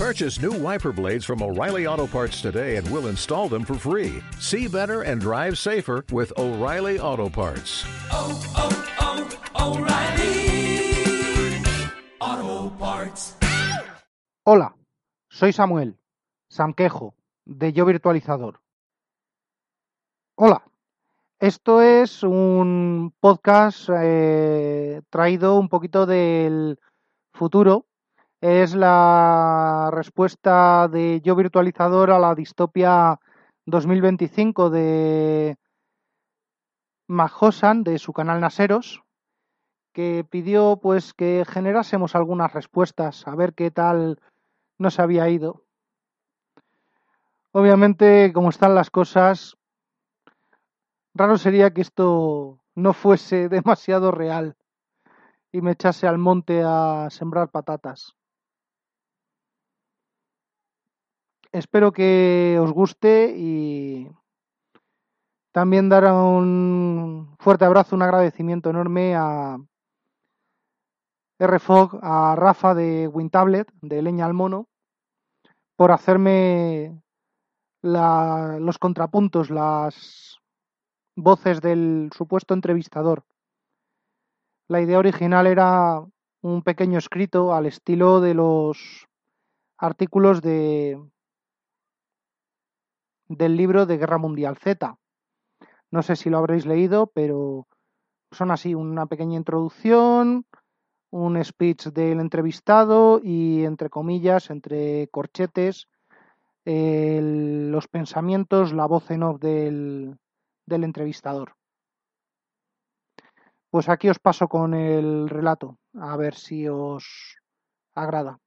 Purchase new wiper blades from O'Reilly Auto Parts today and we'll install them for free. See better and drive safer with O'Reilly Auto Parts. oh, oh, O'Reilly Auto Parts. Hola, soy Samuel, Samquejo, de Yo Virtualizador. Hola, esto es un podcast eh, traído un poquito del futuro. Es la respuesta de Yo Virtualizador a la distopia 2025 de Mahosan, de su canal Naseros, que pidió pues que generásemos algunas respuestas, a ver qué tal nos había ido. Obviamente, como están las cosas, raro sería que esto no fuese demasiado real y me echase al monte a sembrar patatas. Espero que os guste y también dar un fuerte abrazo, un agradecimiento enorme a RFOG, a Rafa de WinTablet, de Leña al Mono, por hacerme la- los contrapuntos, las voces del supuesto entrevistador. La idea original era un pequeño escrito al estilo de los artículos de del libro de Guerra Mundial Z. No sé si lo habréis leído, pero son así una pequeña introducción, un speech del entrevistado y entre comillas, entre corchetes, los pensamientos, la voz en off del entrevistador. Pues aquí os paso con el relato, a ver si os agrada.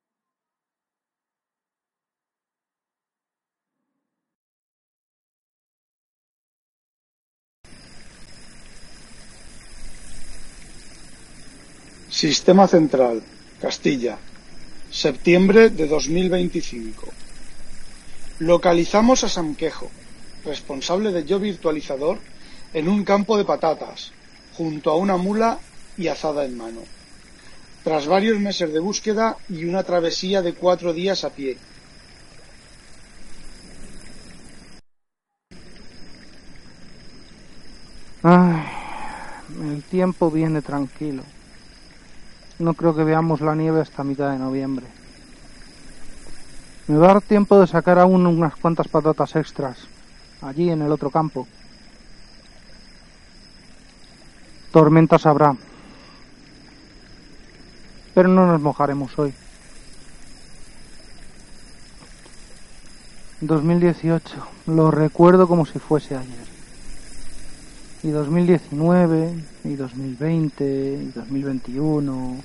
Sistema Central, Castilla, septiembre de 2025. Localizamos a Samquejo, responsable de Yo Virtualizador, en un campo de patatas, junto a una mula y azada en mano. Tras varios meses de búsqueda y una travesía de cuatro días a pie. Ay, el tiempo viene tranquilo. No creo que veamos la nieve hasta mitad de noviembre. Me va a dar tiempo de sacar aún unas cuantas patatas extras, allí en el otro campo. Tormentas habrá. Pero no nos mojaremos hoy. 2018, lo recuerdo como si fuese ayer y 2019 y 2020 y 2021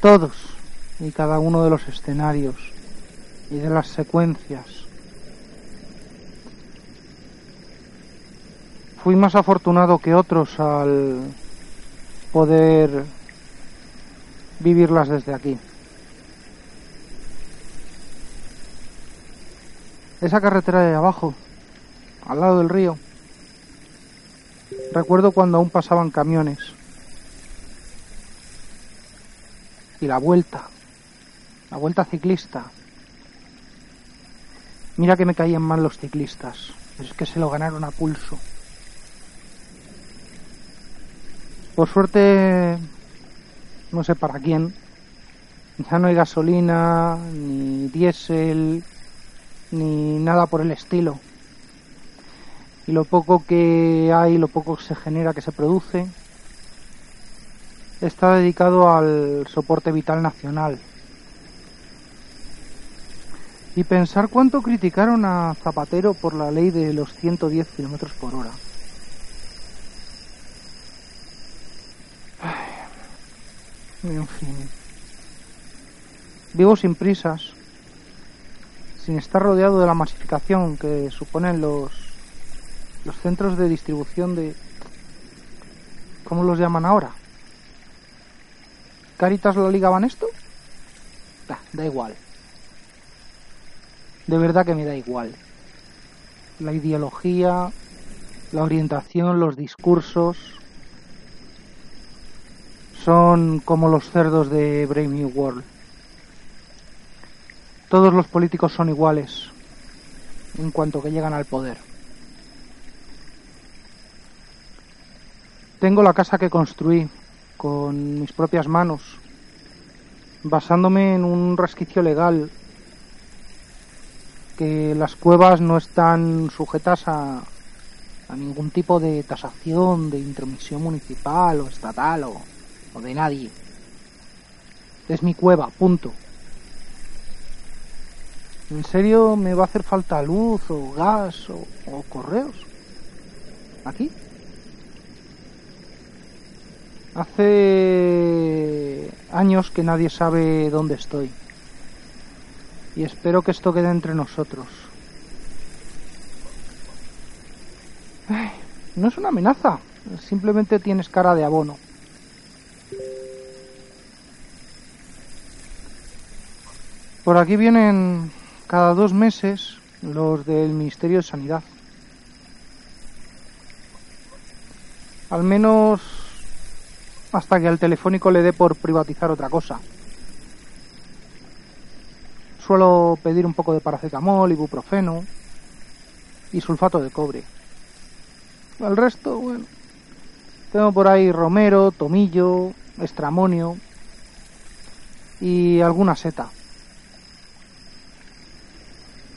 todos y cada uno de los escenarios y de las secuencias. Fui más afortunado que otros al poder vivirlas desde aquí. Esa carretera de abajo al lado del río Recuerdo cuando aún pasaban camiones. Y la vuelta. La vuelta ciclista. Mira que me caían mal los ciclistas. Es que se lo ganaron a pulso. Por suerte, no sé para quién, ya no hay gasolina, ni diésel, ni nada por el estilo y lo poco que hay, lo poco que se genera, que se produce, está dedicado al soporte vital nacional. Y pensar cuánto criticaron a Zapatero por la ley de los 110 kilómetros por hora. En fin. Vivo sin prisas, sin estar rodeado de la masificación que suponen los los centros de distribución de... ¿Cómo los llaman ahora? ¿Caritas lo ligaban esto? Da, igual. De verdad que me da igual. La ideología, la orientación, los discursos son como los cerdos de Brave New World. Todos los políticos son iguales en cuanto que llegan al poder. Tengo la casa que construí con mis propias manos, basándome en un resquicio legal, que las cuevas no están sujetas a, a ningún tipo de tasación, de intromisión municipal o estatal o, o de nadie. Es mi cueva, punto. ¿En serio me va a hacer falta luz o gas o, o correos? ¿Aquí? Hace años que nadie sabe dónde estoy. Y espero que esto quede entre nosotros. No es una amenaza. Simplemente tienes cara de abono. Por aquí vienen cada dos meses los del Ministerio de Sanidad. Al menos hasta que al telefónico le dé por privatizar otra cosa. Suelo pedir un poco de paracetamol, ibuprofeno y sulfato de cobre. El resto, bueno, tengo por ahí romero, tomillo, estramonio y alguna seta.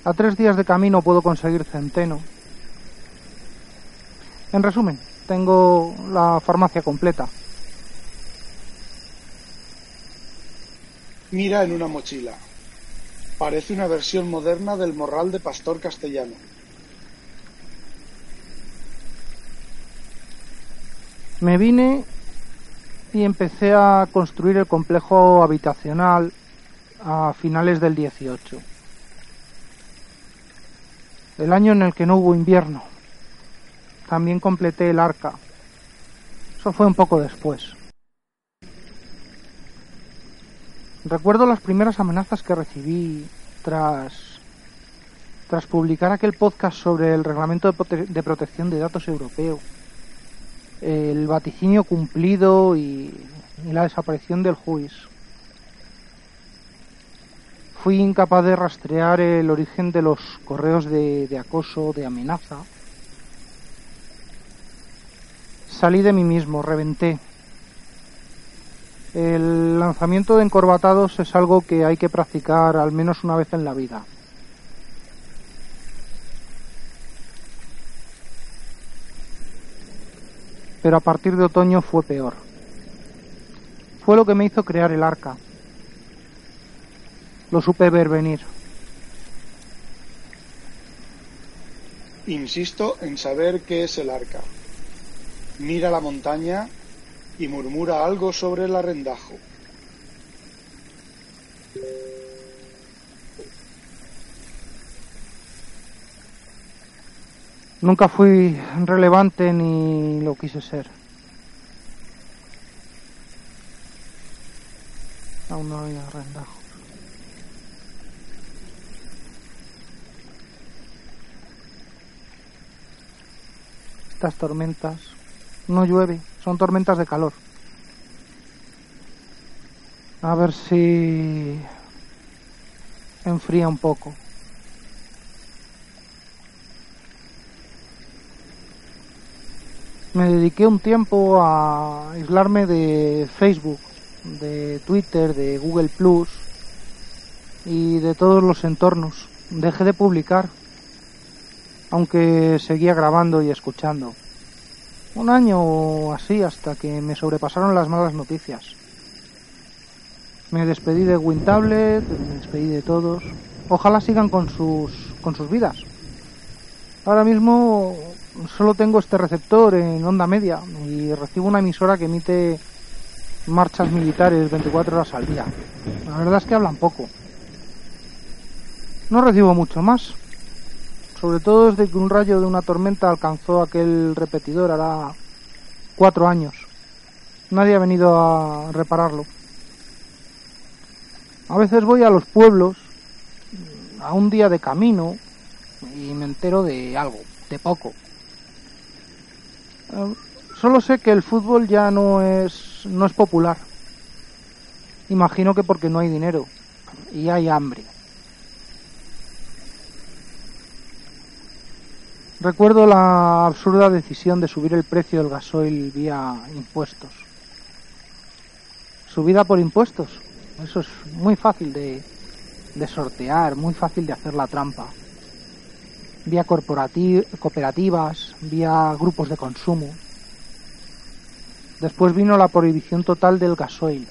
A tres días de camino puedo conseguir centeno. En resumen, tengo la farmacia completa. Mira en una mochila. Parece una versión moderna del morral de pastor castellano. Me vine y empecé a construir el complejo habitacional a finales del 18. El año en el que no hubo invierno. También completé el arca. Eso fue un poco después. Recuerdo las primeras amenazas que recibí tras tras publicar aquel podcast sobre el reglamento de, prote de protección de datos europeo el vaticinio cumplido y, la desaparición del juiz. Fui incapaz de rastrear el origen de los correos de acoso, de amenaza. Salí de mí mismo, reventé. El lanzamiento de encorbatados es algo que hay que practicar al menos una vez en la vida. pero a partir de otoño fue peor. Fue lo que me hizo crear el arca. Lo supe ver venir. Insisto en saber qué es el arca. Mira la montaña y murmura algo sobre el arrendajo. Nunca fui relevante ni lo quise ser. Aún no había arrendajos. Estas tormentas no llueve, son tormentas de calor. A ver si enfría un poco. me dediqué un tiempo a aislarme de Facebook, de Twitter, de Google Plus y de todos los entornos. Dejé de publicar, aunque seguía grabando y escuchando. Un año así hasta que me sobrepasaron las malas noticias. Me despedí de WinTablet, me despedí de todos. Ojalá sigan con sus con sus vidas. Ahora mismo solo tengo este receptor en onda media y recibo una emisora que emite marchas militares 24 horas al día. La verdad es que hablan poco. No recibo mucho más. Sobre todo desde que un rayo de una tormenta alcanzó aquel repetidor hará cuatro años. Nadie ha venido a repararlo. A veces voy a los pueblos a un día de camino y me entero de algo, de poco. Uh, solo sé que el fútbol ya no es no es popular. Imagino que porque no hay dinero y hay hambre. Recuerdo la absurda decisión de subir el precio del gasoil vía impuestos. Subida por impuestos. Eso es muy fácil de, de sortear, muy fácil de hacer la trampa. Vía cooperativas, vía grupos de consumo. Después vino la prohibición total del gasoil.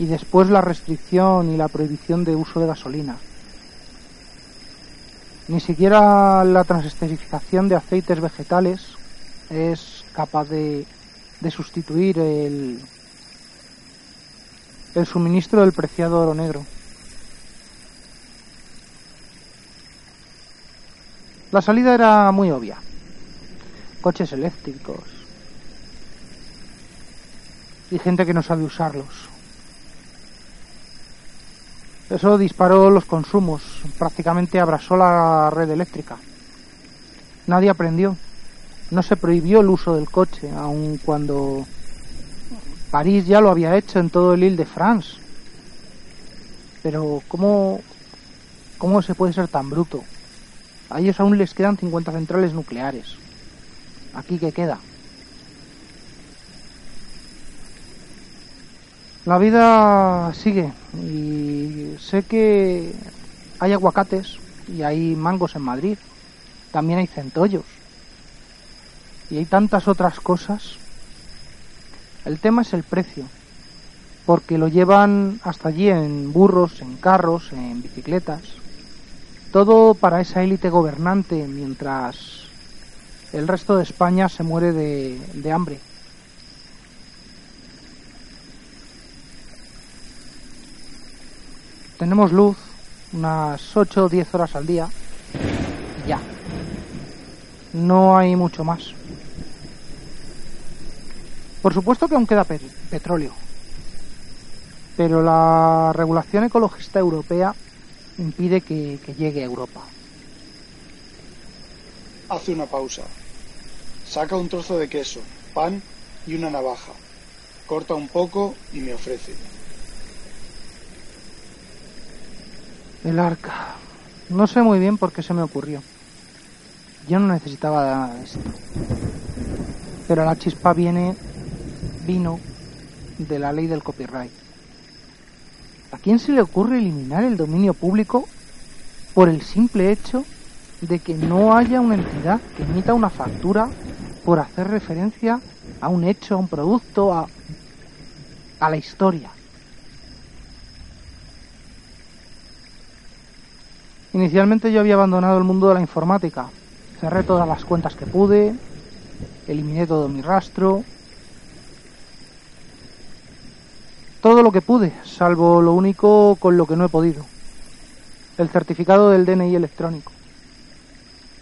Y después la restricción y la prohibición de uso de gasolina. Ni siquiera la transesterificación de aceites vegetales es capaz de, de sustituir el, el suministro del preciado oro negro. La salida era muy obvia. Coches eléctricos. Y gente que no sabe usarlos. Eso disparó los consumos, prácticamente abrasó la red eléctrica. Nadie aprendió. No se prohibió el uso del coche, aun cuando París ya lo había hecho en todo el Ile-de-France. Pero ¿cómo, ¿cómo se puede ser tan bruto? A ellos aún les quedan 50 centrales nucleares. ¿Aquí qué queda? La vida sigue y sé que hay aguacates y hay mangos en Madrid. También hay centollos. Y hay tantas otras cosas. El tema es el precio. Porque lo llevan hasta allí en burros, en carros, en bicicletas. Todo para esa élite gobernante mientras el resto de España se muere de, de hambre. Tenemos luz unas 8 o 10 horas al día y ya. No hay mucho más. Por supuesto que aún queda pe- petróleo, pero la regulación ecologista europea impide que llegue a Europa. Hace una pausa. Saca un trozo de queso, pan y una navaja. Corta un poco y me ofrece. El arca. No sé muy bien por qué se me ocurrió. Yo no necesitaba esto. Pero la chispa viene, vino de la ley del copyright. ¿A quién se le ocurre eliminar el dominio público por el simple hecho de que no haya una entidad que emita una factura por hacer referencia a un hecho, a un producto, a, a la historia? Inicialmente yo había abandonado el mundo de la informática. Cerré todas las cuentas que pude, eliminé todo mi rastro, todo lo que pude, salvo lo único con lo que no he podido. El certificado del DNI electrónico.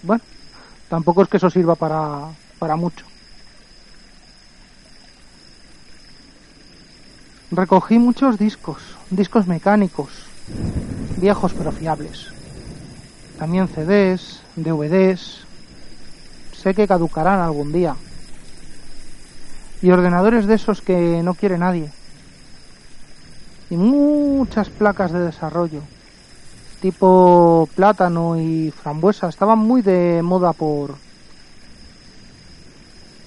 Bueno, tampoco es que eso sirva para, para mucho. Recogí muchos discos, discos mecánicos, viejos pero fiables. También CDs, DVDs. Sé que caducarán algún día. Y ordenadores de esos que no quiere nadie. Y muchas placas de desarrollo. Tipo plátano y frambuesa. Estaban muy de moda por,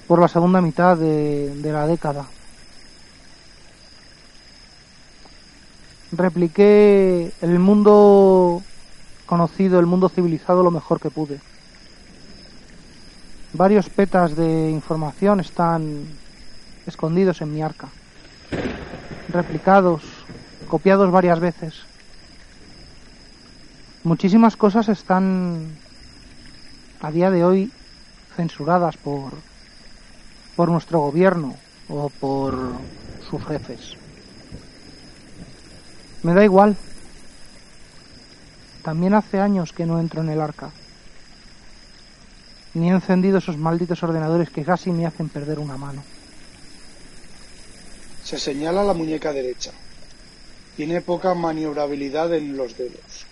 por la segunda mitad de, de la década. Repliqué el mundo conocido, el mundo civilizado lo mejor que pude. Varios petas de información están escondidos en mi arca, replicados, copiados varias veces. Muchísimas cosas están a día de hoy censuradas por por nuestro gobierno o por sus jefes. Me da igual. También hace años que no entro en el arca. Ni he encendido esos malditos ordenadores que casi me hacen perder una mano. Se señala la muñeca derecha. Tiene poca maniobrabilidad en los dedos.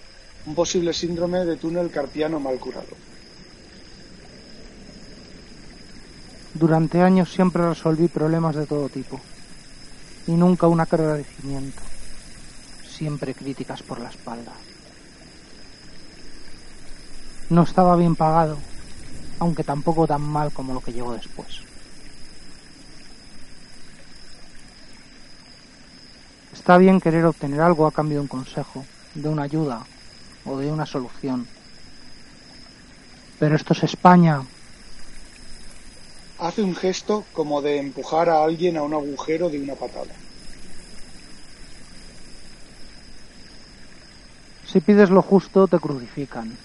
Un posible síndrome de túnel carpiano mal curado. Durante años siempre resolví problemas de todo tipo. Y nunca un agradecimiento. Siempre críticas por la espalda. No estaba bien pagado, aunque tampoco tan mal como lo que llegó después. Está bien querer obtener algo a cambio de un consejo, de una ayuda o de una solución. Pero esto es España. Hace un gesto como de empujar a alguien a un agujero de una patada. Si pides lo justo, te crucifican.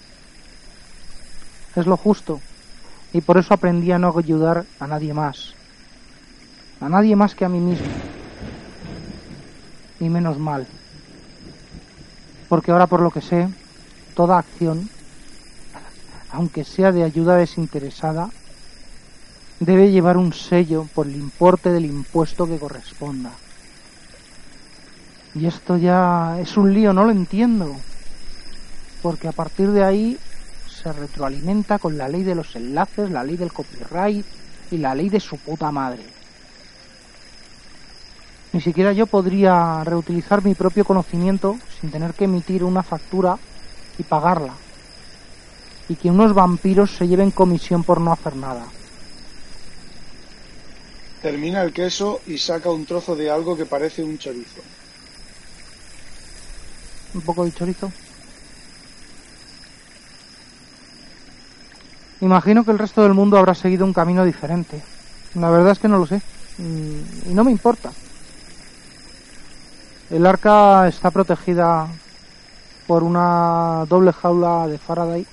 Es lo justo. Y por eso aprendí a no ayudar a nadie más. A nadie más que a mí mismo. Y menos mal. Porque ahora por lo que sé, toda acción, aunque sea de ayuda desinteresada, debe llevar un sello por el importe del impuesto que corresponda. Y esto ya es un lío, no lo entiendo. Porque a partir de ahí se retroalimenta con la ley de los enlaces, la ley del copyright y la ley de su puta madre. Ni siquiera yo podría reutilizar mi propio conocimiento sin tener que emitir una factura y pagarla. Y que unos vampiros se lleven comisión por no hacer nada. Termina el queso y saca un trozo de algo que parece un chorizo. Un poco de chorizo. Imagino que el resto del mundo habrá seguido un camino diferente. La verdad es que no lo sé. Y no me importa. El arca está protegida por una doble jaula de Faraday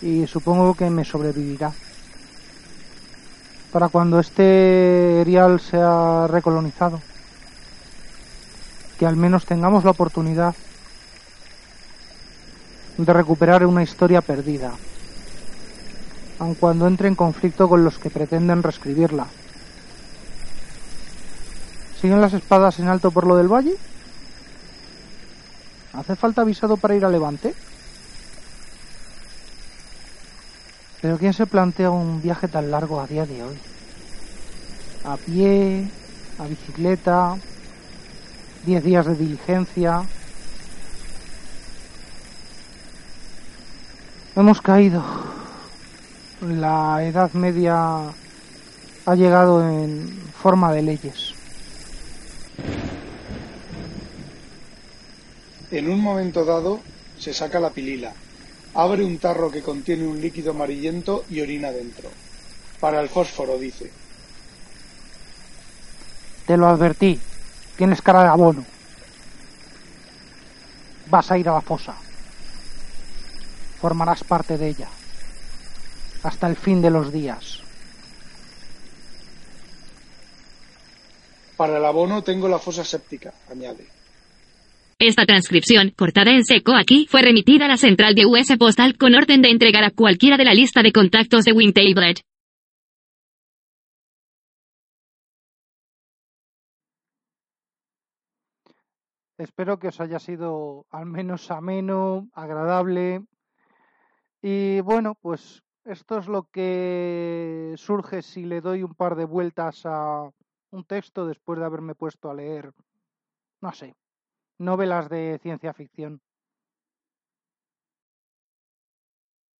y supongo que me sobrevivirá. Para cuando este erial sea recolonizado. Que al menos tengamos la oportunidad de recuperar una historia perdida, aun cuando entre en conflicto con los que pretenden reescribirla. ¿Siguen las espadas en alto por lo del valle? ¿Hace falta avisado para ir a Levante? Pero ¿quién se plantea un viaje tan largo a día de hoy? A pie, a bicicleta, 10 días de diligencia. Hemos caído. La Edad Media ha llegado en forma de leyes. En un momento dado, se saca la pilila, abre un tarro que contiene un líquido amarillento y orina dentro. Para el fósforo, dice. Te lo advertí. Tienes cara de abono. Vas a ir a la fosa. Formarás parte de ella. Hasta el fin de los días. Para el abono tengo la fosa séptica, añade. Esta transcripción, cortada en seco aquí, fue remitida a la central de US Postal con orden de entregar a cualquiera de la lista de contactos de Wintablet. Espero que os haya sido al menos ameno, agradable. Y bueno, pues esto es lo que surge si le doy un par de vueltas a un texto después de haberme puesto a leer, no sé, novelas de ciencia ficción.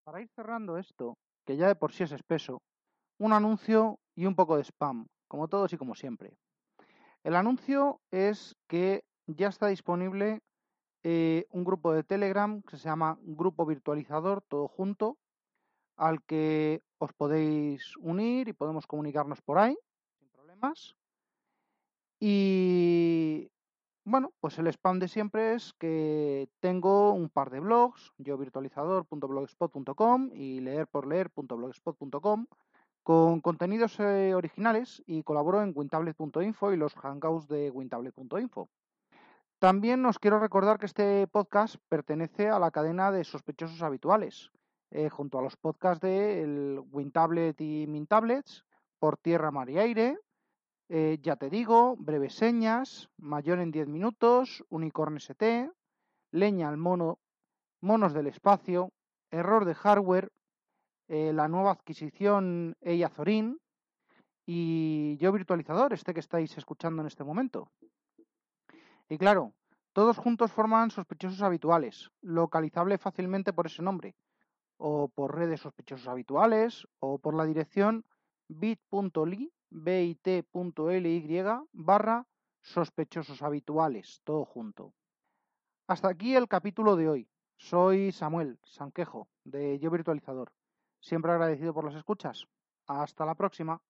Para ir cerrando esto, que ya de por sí es espeso, un anuncio y un poco de spam, como todos y como siempre. El anuncio es que ya está disponible eh, un grupo de Telegram que se llama Grupo Virtualizador, todo junto, al que os podéis unir y podemos comunicarnos por ahí, sin problemas. Y bueno, pues el spam de siempre es que tengo un par de blogs, yo virtualizador.blogspot.com y leerporleer.blogspot.com con contenidos eh, originales y colaboro en wintablet.info y los hangouts de wintablet.info. También os quiero recordar que este podcast pertenece a la cadena de sospechosos habituales, eh, junto a los podcasts de el WinTablet y MinTablets, Por Tierra, Mar y Aire, eh, ya te digo, breves señas, mayor en 10 minutos, unicorn ST, leña al mono, monos del espacio, error de hardware, eh, la nueva adquisición Eiazorin y yo virtualizador, este que estáis escuchando en este momento. Y claro, todos juntos forman sospechosos habituales, localizable fácilmente por ese nombre, o por redes sospechosos habituales, o por la dirección bit.ly, bit.ly barra sospechosos habituales, todo junto. Hasta aquí el capítulo de hoy. Soy Samuel Sanquejo, de Yo Virtualizador. Siempre agradecido por las escuchas. Hasta la próxima.